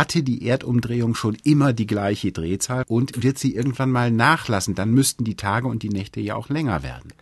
hatte die Erdumdrehung schon immer die gleiche Drehzahl und wird sie irgendwann mal nachlassen, dann müssten die Tage und die Nächte ja auch länger werden.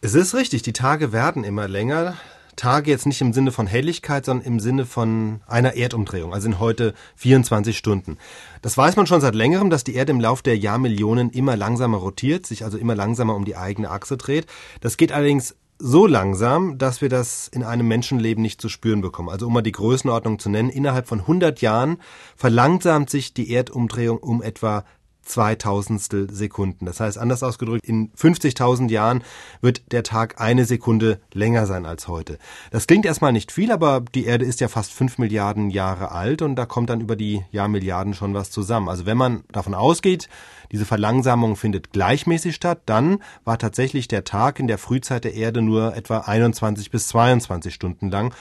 Es ist richtig, die Tage werden immer länger. Tage jetzt nicht im Sinne von Helligkeit, sondern im Sinne von einer Erdumdrehung, also in heute 24 Stunden. Das weiß man schon seit längerem, dass die Erde im Lauf der Jahrmillionen immer langsamer rotiert, sich also immer langsamer um die eigene Achse dreht. Das geht allerdings so langsam, dass wir das in einem Menschenleben nicht zu spüren bekommen. Also um mal die Größenordnung zu nennen, innerhalb von 100 Jahren verlangsamt sich die Erdumdrehung um etwa Zweitausendstel Sekunden. Das heißt, anders ausgedrückt, in 50.000 Jahren wird der Tag eine Sekunde länger sein als heute. Das klingt erstmal nicht viel, aber die Erde ist ja fast fünf Milliarden Jahre alt und da kommt dann über die Jahrmilliarden schon was zusammen. Also wenn man davon ausgeht, diese Verlangsamung findet gleichmäßig statt, dann war tatsächlich der Tag in der Frühzeit der Erde nur etwa 21 bis 22 Stunden lang.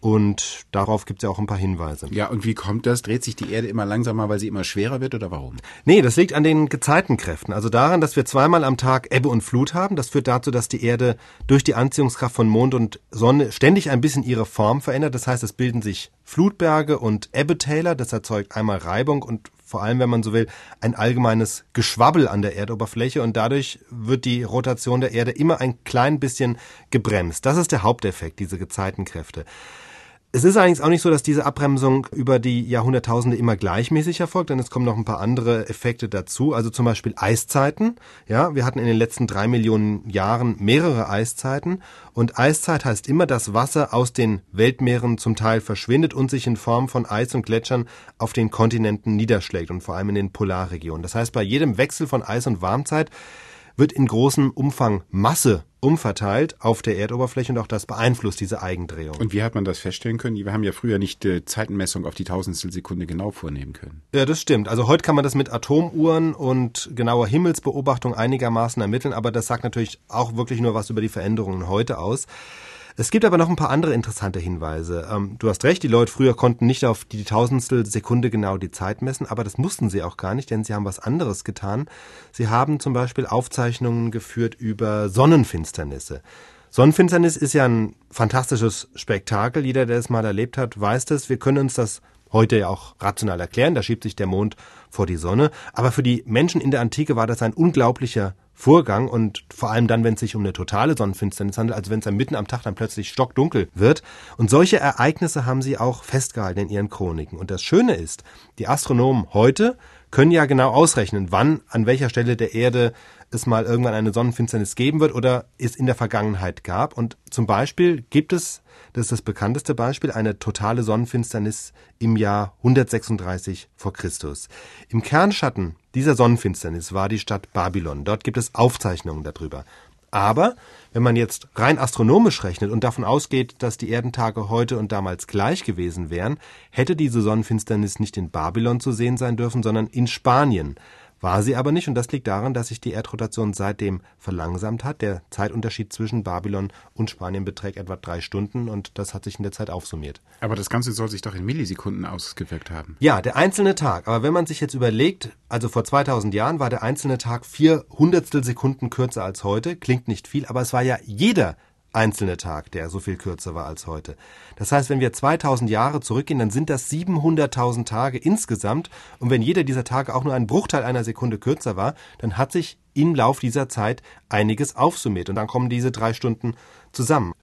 Und darauf gibt es ja auch ein paar Hinweise. Ja, und wie kommt das? Dreht sich die Erde immer langsamer, weil sie immer schwerer wird oder warum? Nee, das liegt an den Gezeitenkräften. Also daran, dass wir zweimal am Tag Ebbe und Flut haben. Das führt dazu, dass die Erde durch die Anziehungskraft von Mond und Sonne ständig ein bisschen ihre Form verändert. Das heißt, es bilden sich Flutberge und Ebbetäler. Das erzeugt einmal Reibung und vor allem, wenn man so will, ein allgemeines Geschwabbel an der Erdoberfläche und dadurch wird die Rotation der Erde immer ein klein bisschen gebremst. Das ist der Haupteffekt, diese Gezeitenkräfte. Es ist eigentlich auch nicht so, dass diese Abbremsung über die Jahrhunderttausende immer gleichmäßig erfolgt, denn es kommen noch ein paar andere Effekte dazu. Also zum Beispiel Eiszeiten. Ja, wir hatten in den letzten drei Millionen Jahren mehrere Eiszeiten. Und Eiszeit heißt immer, dass Wasser aus den Weltmeeren zum Teil verschwindet und sich in Form von Eis und Gletschern auf den Kontinenten niederschlägt und vor allem in den Polarregionen. Das heißt, bei jedem Wechsel von Eis- und Warmzeit wird in großem Umfang Masse umverteilt auf der Erdoberfläche und auch das beeinflusst diese Eigendrehung. Und wie hat man das feststellen können? Wir haben ja früher nicht äh, Zeitenmessung auf die Tausendstel Sekunde genau vornehmen können. Ja, das stimmt. Also heute kann man das mit Atomuhren und genauer Himmelsbeobachtung einigermaßen ermitteln, aber das sagt natürlich auch wirklich nur was über die Veränderungen heute aus. Es gibt aber noch ein paar andere interessante Hinweise. Ähm, du hast recht, die Leute früher konnten nicht auf die Tausendstel Sekunde genau die Zeit messen, aber das mussten sie auch gar nicht, denn sie haben was anderes getan. Sie haben zum Beispiel Aufzeichnungen geführt über Sonnenfinsternisse. Sonnenfinsternis ist ja ein fantastisches Spektakel. Jeder, der es mal erlebt hat, weiß das. Wir können uns das heute ja auch rational erklären. Da schiebt sich der Mond vor die Sonne. Aber für die Menschen in der Antike war das ein unglaublicher Vorgang und vor allem dann, wenn es sich um eine totale Sonnenfinsternis handelt, also wenn es dann mitten am Tag dann plötzlich stockdunkel wird. Und solche Ereignisse haben sie auch festgehalten in ihren Chroniken. Und das Schöne ist, die Astronomen heute können ja genau ausrechnen, wann an welcher Stelle der Erde es mal irgendwann eine Sonnenfinsternis geben wird oder es in der Vergangenheit gab. Und zum Beispiel gibt es, das ist das bekannteste Beispiel, eine totale Sonnenfinsternis im Jahr 136 vor Christus. Im Kernschatten dieser Sonnenfinsternis war die Stadt Babylon. Dort gibt es Aufzeichnungen darüber. Aber wenn man jetzt rein astronomisch rechnet und davon ausgeht, dass die Erdentage heute und damals gleich gewesen wären, hätte diese Sonnenfinsternis nicht in Babylon zu sehen sein dürfen, sondern in Spanien. War sie aber nicht und das liegt daran, dass sich die Erdrotation seitdem verlangsamt hat. Der Zeitunterschied zwischen Babylon und Spanien beträgt etwa drei Stunden und das hat sich in der Zeit aufsummiert. Aber das Ganze soll sich doch in Millisekunden ausgewirkt haben. Ja, der einzelne Tag. Aber wenn man sich jetzt überlegt, also vor 2000 Jahren war der einzelne Tag vier Hundertstel Sekunden kürzer als heute. Klingt nicht viel, aber es war ja jeder einzelne Tag, der so viel kürzer war als heute. Das heißt, wenn wir 2000 Jahre zurückgehen, dann sind das 700.000 Tage insgesamt. Und wenn jeder dieser Tage auch nur ein Bruchteil einer Sekunde kürzer war, dann hat sich im Lauf dieser Zeit einiges aufsummiert. Und dann kommen diese drei Stunden zusammen.